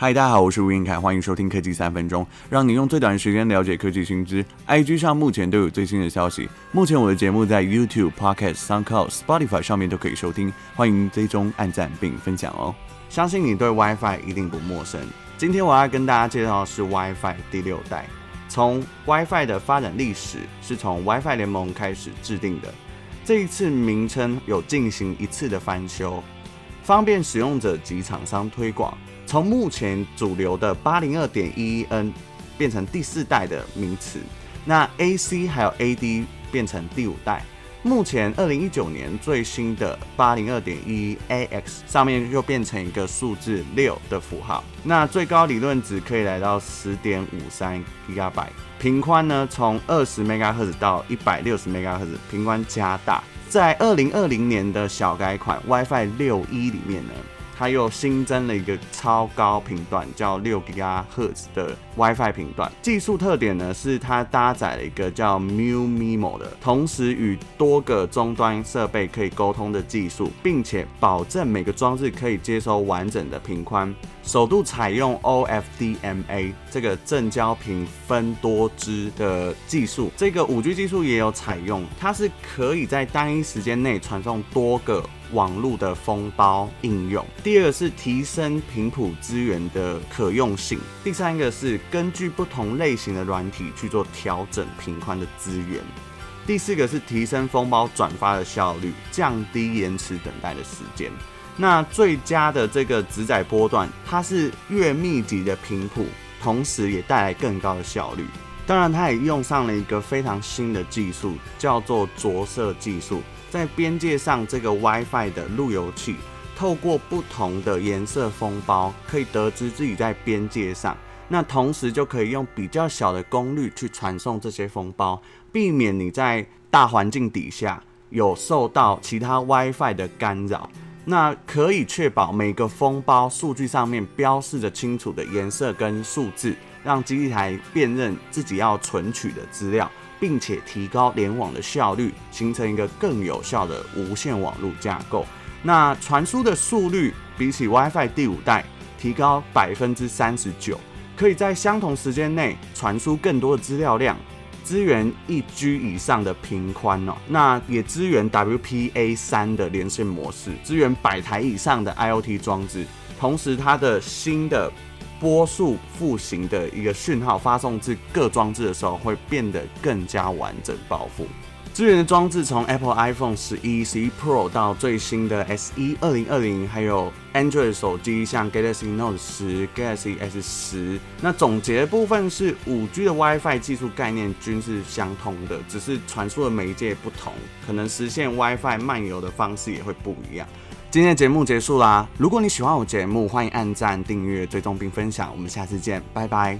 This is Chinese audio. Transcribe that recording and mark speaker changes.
Speaker 1: 嗨，大家好，我是吴晏恺，欢迎收听科技三分钟，让你用最短的时间了解科技新知。IG 上目前都有最新的消息。目前我的节目在 YouTube、Podcast、SoundCloud、Spotify 上面都可以收听，欢迎追踪、按赞并分享哦。相信你对 WiFi 一定不陌生。今天我要跟大家介绍的是 WiFi 第六代。从 WiFi 的发展历史是从 WiFi 联盟开始制定的，这一次名称有进行一次的翻修，方便使用者及厂商推广。从目前主流的八零二点一一 N 变成第四代的名词，那 AC 还有 AD 变成第五代。目前二零一九年最新的八零二点一 AX 上面又变成一个数字六的符号，那最高理论值可以来到十点五三 Gigabyte，频宽呢从二十 MHz 到一百六十 MHz，频宽加大。在二零二零年的小改款 WiFi 六一里面呢。它又新增了一个超高频段，叫六 GHz 的 WiFi 频段。技术特点呢是它搭载了一个叫 Mu-MIMO 的，同时与多个终端设备可以沟通的技术，并且保证每个装置可以接收完整的频宽。首度采用 OFDMA 这个正交频分多支的技术，这个 5G 技术也有采用，它是可以在单一时间内传送多个。网络的封包应用，第二个是提升频谱资源的可用性，第三个是根据不同类型的软体去做调整频宽的资源，第四个是提升封包转发的效率，降低延迟等待的时间。那最佳的这个直载波段，它是越密集的频谱，同时也带来更高的效率。当然，它也用上了一个非常新的技术，叫做着色技术。在边界上，这个 WiFi 的路由器透过不同的颜色封包，可以得知自己在边界上。那同时就可以用比较小的功率去传送这些封包，避免你在大环境底下有受到其他 WiFi 的干扰。那可以确保每个封包数据上面标示着清楚的颜色跟数字，让基地台辨认自己要存取的资料。并且提高联网的效率，形成一个更有效的无线网络架构。那传输的速率比起 WiFi 第五代提高百分之三十九，可以在相同时间内传输更多的资料量，支援一 G 以上的频宽哦。那也支援 WPA 三的连线模式，支援百台以上的 IoT 装置。同时，它的新的波束复型的一个讯号发送至各装置的时候，会变得更加完整包覆。支援的装置从 Apple iPhone 十一、十一 Pro 到最新的 SE 二零二零，还有 Android 手机，像 Galaxy Note 十、Galaxy S 十。那总结的部分是，五 G 的 WiFi 技术概念均是相通的，只是传输的媒介不同，可能实现 WiFi 漫游的方式也会不一样。今天的节目结束啦！如果你喜欢我节目，欢迎按赞、订阅、追踪并分享。我们下次见，拜拜。